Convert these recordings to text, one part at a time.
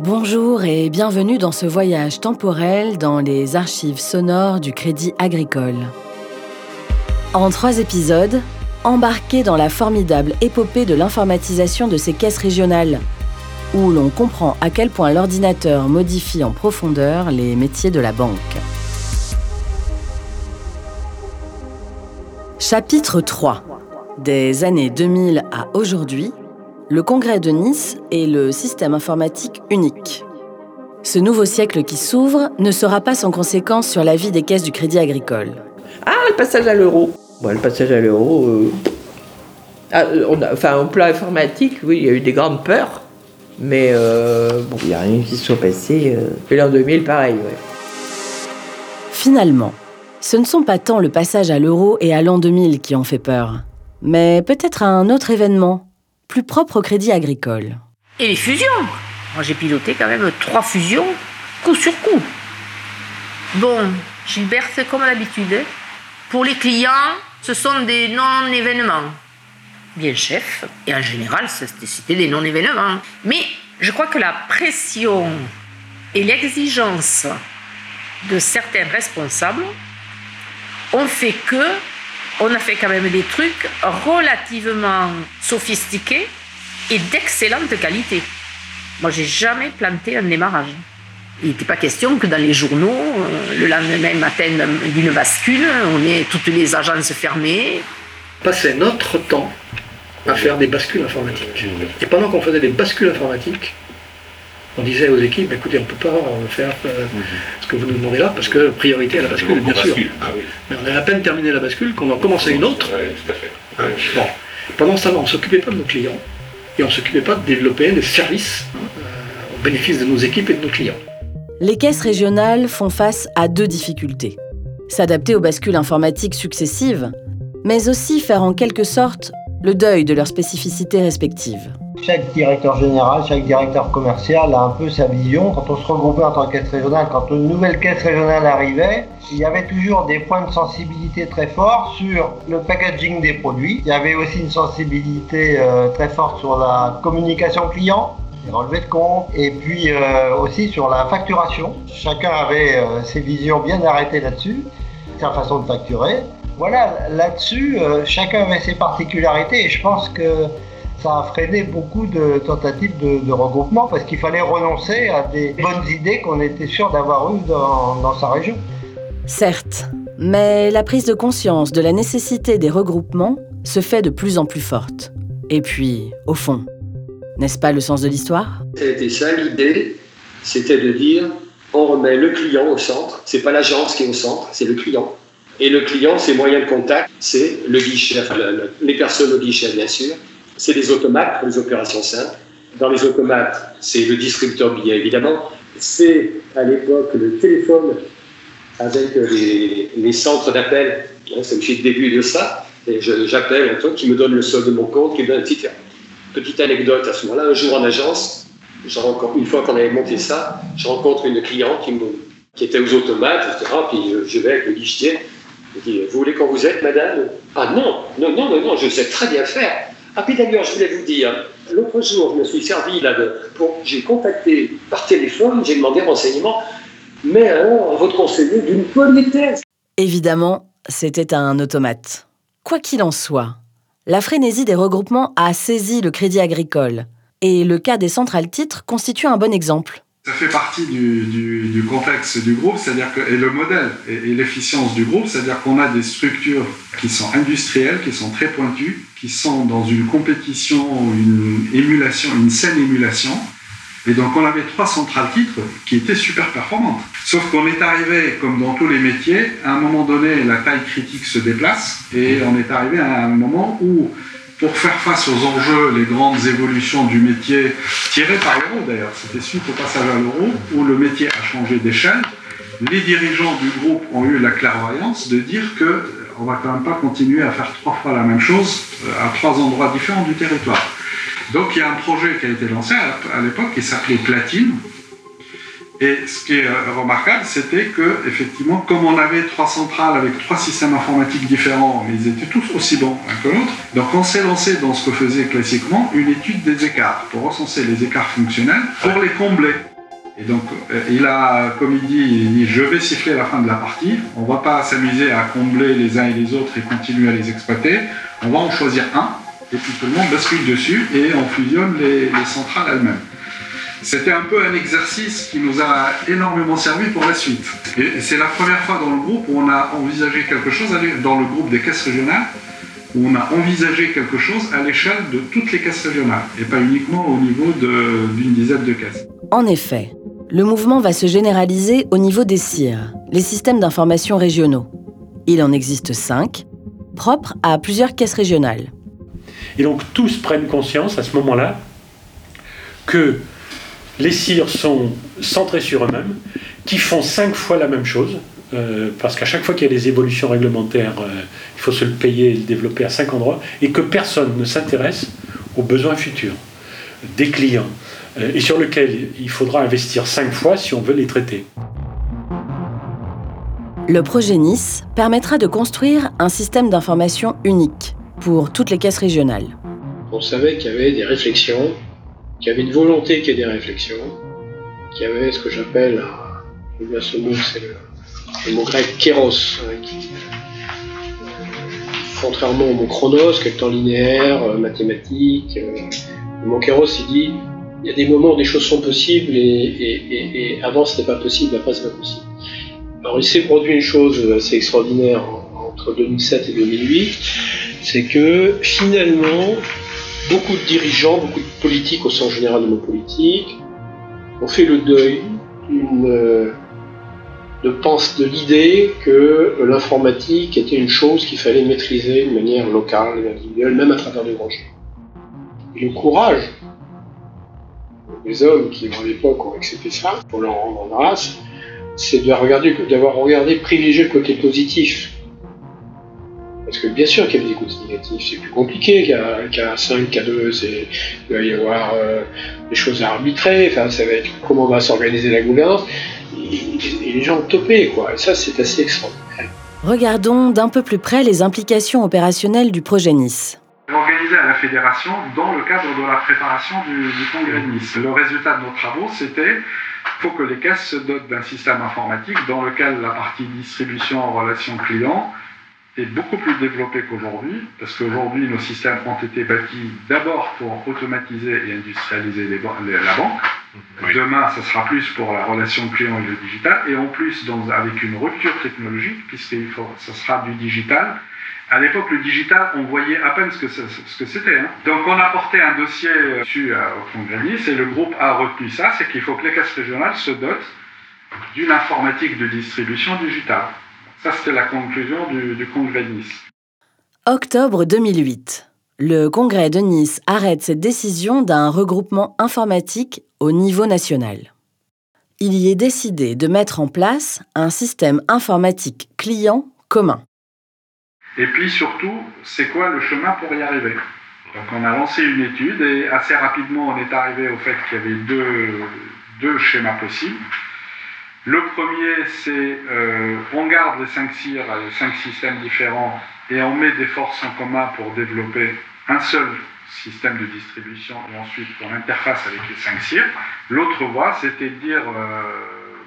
Bonjour et bienvenue dans ce voyage temporel dans les archives sonores du Crédit Agricole. En trois épisodes, embarquez dans la formidable épopée de l'informatisation de ces caisses régionales, où l'on comprend à quel point l'ordinateur modifie en profondeur les métiers de la banque. Chapitre 3 Des années 2000 à aujourd'hui, le congrès de Nice est le système informatique unique. Ce nouveau siècle qui s'ouvre ne sera pas sans conséquence sur la vie des caisses du crédit agricole. Ah, le passage à l'euro. Bon, le passage à l'euro. euh, ah, on a- enfin, au plan informatique, oui, il y a eu des grandes peurs. Mais euh, bon, il n'y a rien qui se soit passé. euh. Et l'an 2000, pareil, ouais. Finalement, ce ne sont pas tant le passage à l'euro et à l'an 2000 qui ont fait peur, mais peut-être un autre événement, plus propre au crédit agricole. Et les fusions Moi, j'ai piloté quand même trois fusions, coup sur coup. Bon, Gilbert, c'est comme d'habitude. hein. Pour les clients, ce sont des non-événements. Bien chef, et en général, c'était des non-événements. Mais je crois que la pression et l'exigence de certains responsables ont fait que on a fait quand même des trucs relativement sophistiqués et d'excellente qualité. Moi, j'ai jamais planté un démarrage. Il n'était pas question que dans les journaux, euh, le lendemain matin d'une bascule, on ait toutes les agences fermées. passait notre temps à faire des bascules informatiques. Et pendant qu'on faisait des bascules informatiques, on disait aux équipes, écoutez, on ne peut pas euh, faire euh, ce que vous nous demandez là, parce que priorité à la bascule, bien sûr. Ah oui. Mais on a à peine terminé la bascule qu'on en commençait une autre. Ouais, tout à fait. Bon. Pendant ce temps-là, on ne s'occupait pas de nos clients, et on ne s'occupait pas de développer des services euh, au bénéfice de nos équipes et de nos clients. Les caisses régionales font face à deux difficultés. S'adapter aux bascules informatiques successives, mais aussi faire en quelque sorte le deuil de leurs spécificités respectives. Chaque directeur général, chaque directeur commercial a un peu sa vision. Quand on se regroupait en tant que caisse régionale, quand une nouvelle caisse régionale arrivait, il y avait toujours des points de sensibilité très forts sur le packaging des produits. Il y avait aussi une sensibilité euh, très forte sur la communication client, les relevés de compte, et puis euh, aussi sur la facturation. Chacun avait euh, ses visions bien arrêtées là-dessus, sa façon de facturer. Voilà, là-dessus, chacun avait ses particularités et je pense que ça a freiné beaucoup de tentatives de, de regroupement parce qu'il fallait renoncer à des bonnes idées qu'on était sûr d'avoir eues dans, dans sa région. Certes, mais la prise de conscience de la nécessité des regroupements se fait de plus en plus forte. Et puis, au fond, n'est-ce pas le sens de l'histoire? C'était ça l'idée, c'était de dire on remet le client au centre. C'est pas l'agence qui est au centre, c'est le client. Et le client, ses moyens de contact, c'est le guichet, enfin, le- le- les personnes au guichet bien sûr. C'est les automates pour les opérations simples. Dans les automates, c'est le distributeur billet évidemment. C'est à l'époque le téléphone avec les, centres d'appel. Hein, C'est aussi le début de ça. Et j'appelle un truc qui me donne le solde de mon compte, qui me donne petit Petite anecdote à ce moment-là, un jour en agence, une fois qu'on avait monté ça, je rencontre une cliente qui, était aux automates, etc. Puis je vais avec le guichetier. Je dis Vous voulez qu'on vous aide, madame? Ah non, non, non, non, non, je sais très bien faire. Ah, puis d'ailleurs, je voulais vous dire, l'autre jour, je me suis servi là de. J'ai contacté par téléphone, j'ai demandé renseignement, mais alors, votre conseiller d'une politesse. Évidemment, c'était un automate. Quoi qu'il en soit, la frénésie des regroupements a saisi le crédit agricole. Et le cas des centrales titres constitue un bon exemple. Ça fait partie du, du- du contexte du groupe, c'est-à-dire que et le modèle et, et l'efficience du groupe, c'est-à-dire qu'on a des structures qui sont industrielles, qui sont très pointues, qui sont dans une compétition, une émulation, une saine émulation. Et donc on avait trois centrales titres qui étaient super performantes. Sauf qu'on est arrivé, comme dans tous les métiers, à un moment donné, la taille critique se déplace et on est arrivé à un moment où pour faire face aux enjeux, les grandes évolutions du métier, tirées par l'euro d'ailleurs, c'était suite au passage à l'euro, où le métier a changé d'échelle, les dirigeants du groupe ont eu la clairvoyance de dire que on va quand même pas continuer à faire trois fois la même chose euh, à trois endroits différents du territoire. Donc il y a un projet qui a été lancé à l'époque qui s'appelait Platine, Et ce qui est remarquable, c'était que, effectivement, comme on avait trois centrales avec trois systèmes informatiques différents, mais ils étaient tous aussi bons que l'autre, donc on s'est lancé dans ce que faisait classiquement une étude des écarts, pour recenser les écarts fonctionnels, pour les combler. Et donc, euh, il a, comme il dit, il dit, je vais siffler la fin de la partie. On va pas s'amuser à combler les uns et les autres et continuer à les exploiter. On va en choisir un, et puis tout le monde bascule dessus et on fusionne les centrales elles-mêmes. C'était un peu un exercice qui nous a énormément servi pour la suite. Et c'est la première fois dans le groupe où on a envisagé quelque chose, dans le groupe des caisses régionales, où on a envisagé quelque chose à l'échelle de toutes les caisses régionales, et pas uniquement au niveau d'une dizaine de caisses. En effet, le mouvement va se généraliser au niveau des CIR, les systèmes d'information régionaux. Il en existe cinq, propres à plusieurs caisses régionales. Et donc tous prennent conscience à ce moment-là que les CIR sont centrés sur eux-mêmes, qui font cinq fois la même chose, euh, parce qu'à chaque fois qu'il y a des évolutions réglementaires, euh, il faut se le payer et le développer à cinq endroits, et que personne ne s'intéresse aux besoins futurs des clients, euh, et sur lesquels il faudra investir cinq fois si on veut les traiter. Le projet Nice permettra de construire un système d'information unique pour toutes les caisses régionales. On savait qu'il y avait des réflexions qui avait une volonté qu'il y ait des réflexions, qui avait ce que j'appelle, bien ce mot, c'est le, mot grec kéros, hein, qui, contrairement au mot chronos, qui est le temps linéaire, euh, mathématique, euh, le mot kéros, il dit il y a des moments où des choses sont possibles et, et, et, avant c'était pas possible, après c'est pas possible. Alors il s'est produit une chose assez extraordinaire entre 2007 et 2008, c'est que finalement beaucoup de dirigeants, beaucoup de politiques au sens général de nos politiques, ont fait le deuil de, pense, de l'idée que l'informatique était une chose qu'il fallait maîtriser de manière locale et individuelle, même à travers des grands Et le courage des hommes qui, à l'époque, ont accepté ça, pour leur rendre grâce, c'est d'avoir regardé, privilégier le côté positif parce que bien sûr qu'il y a des côtés négatifs, c'est plus compliqué qu'à 5, qu'à 2, il va y avoir euh, des choses à arbitrer, enfin, ça va être comment va s'organiser la gouvernance, et, les gens ont topé, quoi, et ça c'est assez extraordinaire. Regardons d'un peu plus près les implications opérationnelles du projet Nice. Organisé à la fédération dans le cadre de la préparation du, du congrès de Nice. Le résultat de nos travaux, c'était faut que les caisses se dotent d'un système informatique dans lequel la partie distribution en relation client est beaucoup plus développé qu'aujourd'hui, parce qu'aujourd'hui, nos systèmes ont été bâtis d'abord pour automatiser et industrialiser les, la banque. Demain, ce sera plus pour la relation client et le digital, et en plus, dans, avec une rupture technologique, puisque ce sera du digital. À l'époque, le digital, on voyait à peine ce que, c'était. Hein. Donc, on a porté un dossier dessus euh, au Congrès Nice, et le groupe a retenu ça, c'est qu'il faut que les caisses régionales se dotent d'une informatique de distribution digitale. Ça, c'était la conclusion du, congrès de Nice. Octobre 2008. Le congrès de Nice arrête cette décision d'un regroupement informatique au niveau national. Il y est décidé de mettre en place un système informatique client commun. Et puis surtout, c'est quoi le chemin pour y arriver? Donc on a lancé une étude et assez rapidement on est arrivé au fait qu'il y avait deux, deux schémas possibles. Le premier, c'est euh, on garde les cinq CIR, les cinq systèmes différents, et on met des forces en commun pour développer un seul système de distribution et ensuite on interface avec les cinq CIR. L'autre voie, c'était de dire euh,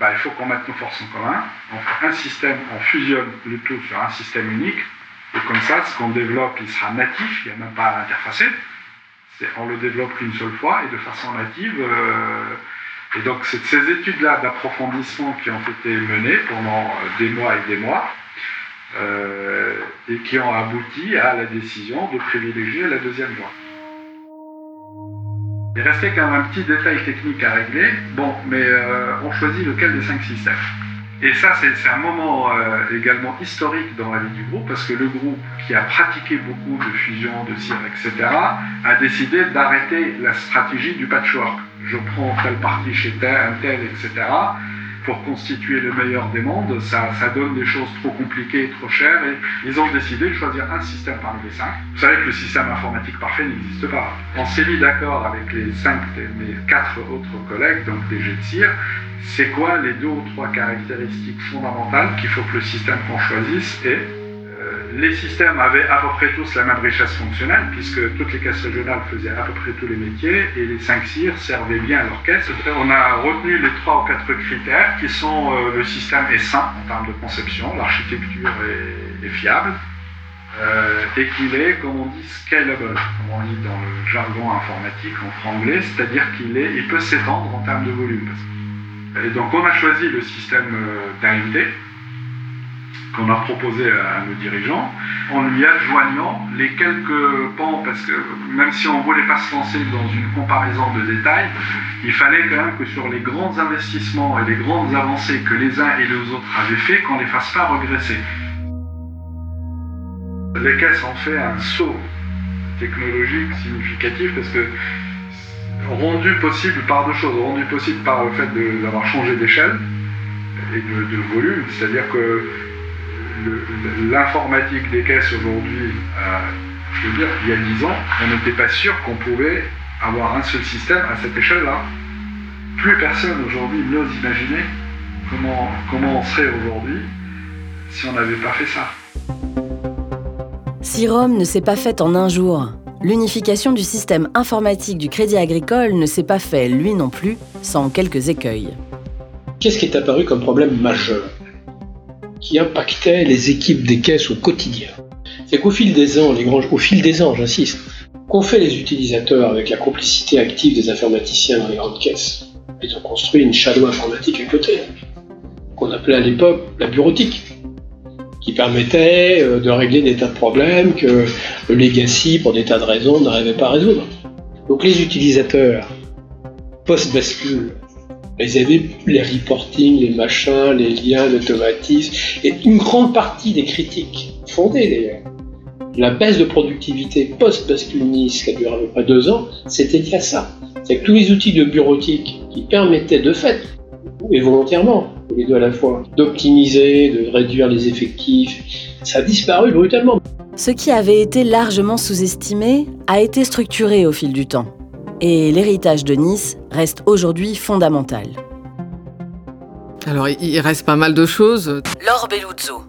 bah, il faut qu'on mette nos forces en commun, on fait un système, on fusionne le tout sur un système unique, et comme ça, ce qu'on développe, il sera natif, il n'y a même pas à l'interfacer. On le développe qu'une seule fois et de façon native. Euh, et donc, ces études-là d'approfondissement qui ont été menées pendant euh, des mois et des mois euh, et qui ont abouti à la décision de privilégier la deuxième voie. Il restait quand même un petit détail technique à régler. Bon, mais euh, on choisit lequel des cinq systèmes. Et ça, c'est un moment également historique dans la vie du groupe, parce que le groupe, qui a pratiqué beaucoup de fusion, de CIR, etc., a décidé d'arrêter la stratégie du patchwork je prends telle partie chez tel, un tel, etc. Pour constituer le meilleur des mondes, ça, ça donne des choses trop compliquées et trop chères. Et ils ont décidé de choisir un système parmi les cinq. Vous savez que le système informatique parfait n'existe pas. On s'est mis d'accord avec les cinq, mes quatre autres collègues, donc des GETSIR, c'est quoi les deux ou trois caractéristiques fondamentales qu'il faut que le système qu'on choisisse ait les systèmes avaient à peu près tous la même richesse fonctionnelle, puisque toutes les caisses régionales faisaient à peu près tous les métiers, et les 5 CIR servaient bien à leur caisse. On a retenu les 3 ou 4 critères, qui sont euh, le système est sain en termes de conception, l'architecture est, fiable, euh, et qu'il est, comme on dit, scalable, comme on dit dans le jargon informatique en franglais, c'est-à-dire qu'il est, il peut s'étendre en termes de volume. Et donc on a choisi le système d'AMD, qu'on a proposé à, nos dirigeants, en lui adjoignant les quelques pans, parce que même si on ne voulait pas se lancer dans une comparaison de détails, il fallait quand même que sur les grands investissements et les grandes avancées que les uns et les autres avaient fait, qu'on ne les fasse pas regresser. Les caisses ont fait un saut technologique significatif parce que rendu possible par deux choses, rendu possible par le fait d'avoir changé d'échelle et de, de volume, c'est-à-dire que l'informatique des caisses aujourd'hui, euh, je veux dire, il y a 10 ans, on n'était pas sûr qu'on pouvait avoir un seul système à cette échelle-là. Plus personne aujourd'hui n'ose imaginer comment, comment on serait aujourd'hui si on n'avait pas fait ça. Si Rome ne s'est pas faite en un jour, l'unification du système informatique du Crédit Agricole ne s'est pas fait, lui non plus, sans quelques écueils. Qu'est-ce qui est apparu comme problème majeur? Qui impactait les équipes des caisses au quotidien. C'est qu'au fil des ans, les grands, au fil des ans, j'insiste, qu'ont fait les utilisateurs avec la complicité active des informaticiens dans les grandes caisses Ils ont construit une shadow informatique à côté, qu'on appelait à l'époque la bureautique, qui permettait euh, de régler des tas de problèmes que le legacy, pour des tas de raisons, n'arrivait pas à résoudre. Donc les utilisateurs, post-bascule, ils avaient les reporting, les machins, les liens, l'automatisme, et une grande partie des critiques, fondées d'ailleurs, la baisse de productivité post-bascule Nice, qui a duré à peu près deux ans, c'était lié à ça. C'est que tous les outils de bureautique qui permettaient de fait, et volontairement, les deux à la fois, d'optimiser, de réduire les effectifs, ça a disparu brutalement. Ce qui avait été largement sous-estimé a été structuré au fil du temps et l'héritage de Nice reste aujourd'hui fondamental. Alors, il reste pas mal de choses. Laure Belluzzo,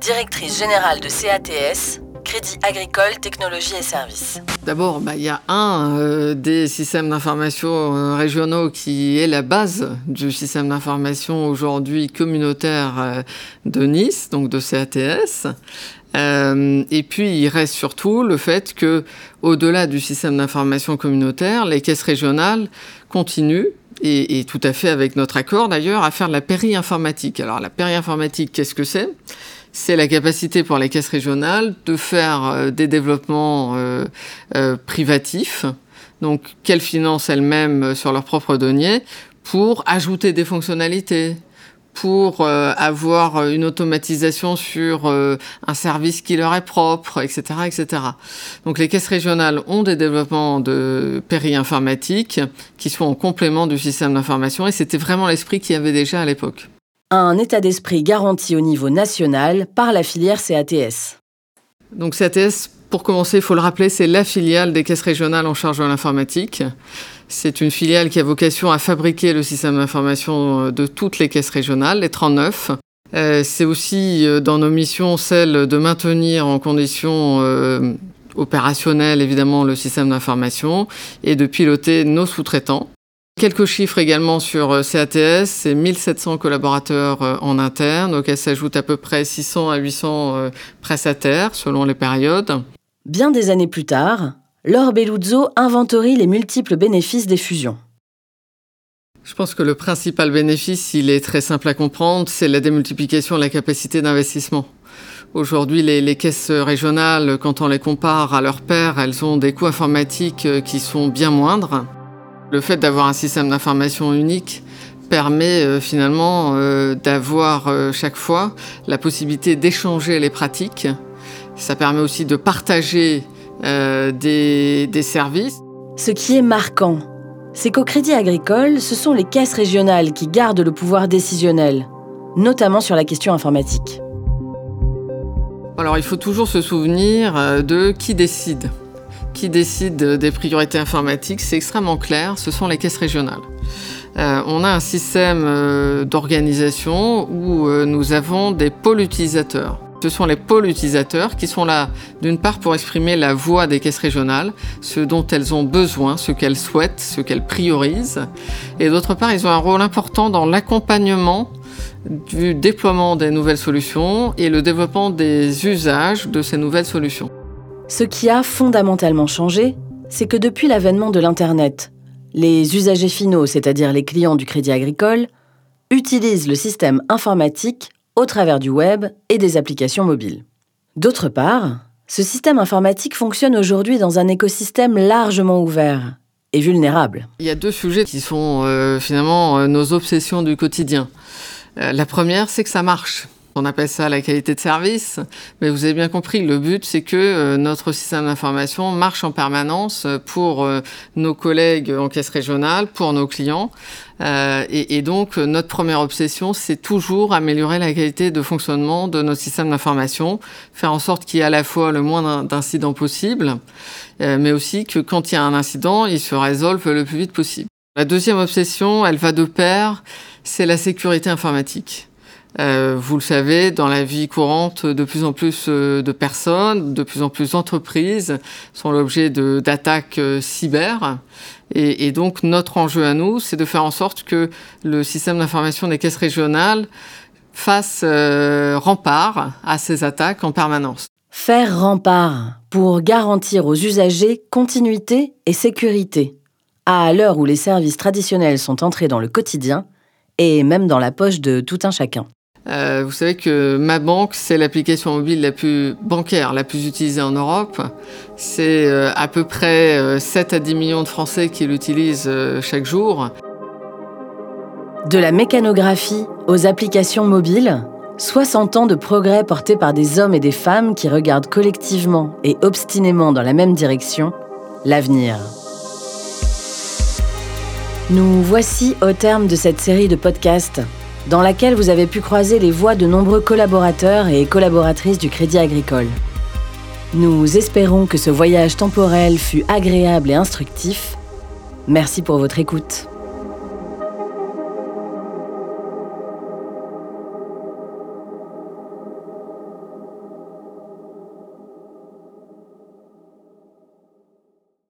directrice générale de CATS, Crédit Agricole Technologie et Services. D'abord, bah, il y a un euh, des systèmes d'information euh, régionaux qui est la base du système d'information aujourd'hui communautaire euh, de Nice, donc de CATS. Et puis, il reste surtout le fait que, au-delà du système d'information communautaire, les caisses régionales continuent, et, tout à fait avec notre accord d'ailleurs, à faire de la péri-informatique. Alors, la péri-informatique, qu'est-ce que c'est? C'est la capacité pour les caisses régionales de faire euh, des développements euh, privatifs, donc qu'elles financent elles-mêmes sur leurs propres deniers, pour ajouter des fonctionnalités, pour euh, avoir une automatisation sur euh, un service qui leur est propre, etc., etc. Donc les caisses régionales ont des développements de péri-informatique qui sont en complément du système d'information et c'était vraiment l'esprit qu'il y avait déjà à l'époque. Un état d'esprit garanti au niveau national par la filière CATS. Donc CATS, pour commencer, il faut le rappeler, c'est la filiale des caisses régionales en charge de l'informatique. C'est une filiale qui a vocation à fabriquer le système d'information euh, de toutes les caisses régionales, les 39. Euh, c'est aussi euh, dans nos missions celle de maintenir en conditions opérationnelles évidemment le système d'information et de piloter nos sous-traitants. Quelques chiffres également sur CATS, c'est 1700 collaborateurs en interne, auxquels s'ajoutent à peu près 600 à 800 prestataires selon les périodes. Bien des années plus tard, Laure Belluzzo inventorie les multiples bénéfices des fusions. Je pense que le principal bénéfice, il est très simple à comprendre, c'est la démultiplication de la capacité d'investissement. Aujourd'hui, les, caisses régionales, quand on les compare à leurs pairs, elles ont des coûts informatiques euh, qui sont bien moindres. Le fait d'avoir un système d'information unique permet euh, finalement euh, d'avoir chaque fois la possibilité d'échanger les pratiques. Ça permet aussi de partager euh, des, services. Ce qui est marquant, c'est qu'au Crédit Agricole, ce sont les caisses régionales qui gardent le pouvoir décisionnel, notamment sur la question informatique. Alors il faut toujours se souvenir euh, de qui décide. Qui décide des priorités informatiques, c'est extrêmement clair, ce sont les caisses régionales. Euh, on a un système d'organisation où nous avons des pôles utilisateurs. Ce sont les pôles utilisateurs qui sont là, d'une part, pour exprimer la voix des caisses régionales, ce dont elles ont besoin, ce qu'elles souhaitent, ce qu'elles priorisent. Et d'autre part, ils ont un rôle important dans l'accompagnement du déploiement des nouvelles solutions et le développement des usages de ces nouvelles solutions. Ce qui a fondamentalement changé, c'est que depuis l'avènement de l'Internet, les usagers finaux, c'est-à-dire les clients du Crédit Agricole, utilisent le système informatique au travers du web et des applications mobiles. D'autre part, ce système informatique fonctionne aujourd'hui dans un écosystème largement ouvert et vulnérable. Il y a deux sujets qui sont euh, finalement euh, nos obsessions du quotidien. Euh, la première, c'est que ça marche. On appelle ça la qualité de service, mais vous avez bien compris, le but c'est que euh, notre système d'information marche en permanence pour euh, nos collègues en caisse régionale, pour nos clients. Euh, et, et, donc notre première obsession, c'est toujours améliorer la qualité de fonctionnement de notre système d'information, faire en sorte qu'il y ait à la fois le moins d'incidents possible, mais aussi que quand il y a un incident, il se résolve le plus vite possible. La deuxième obsession, elle va de pair, c'est la sécurité informatique. Euh, vous le savez, dans la vie courante, de plus en plus euh, de personnes, de plus en plus d'entreprises sont l'objet d'attaques euh, cyber. Et, donc notre enjeu à nous, c'est de faire en sorte que le système d'information des caisses régionales fasse rempart à ces attaques en permanence. Faire rempart pour garantir aux usagers continuité et sécurité. À l'heure où les services traditionnels sont entrés dans le quotidien et même dans la poche de tout un chacun. Euh, vous savez que ma banque, c'est l'application mobile la plus bancaire, la plus utilisée en Europe. C'est euh, à peu près euh, 7 à 10 millions de Français qui l'utilisent euh, chaque jour. De la mécanographie aux applications mobiles, 60 ans de progrès portés par des hommes et des femmes qui regardent collectivement et obstinément dans la même direction, l'avenir. Nous voici au terme de cette série de podcasts dans laquelle vous avez pu croiser les voix de nombreux collaborateurs et collaboratrices du Crédit Agricole. Nous espérons que ce voyage temporel fut agréable et instructif. Merci pour votre écoute.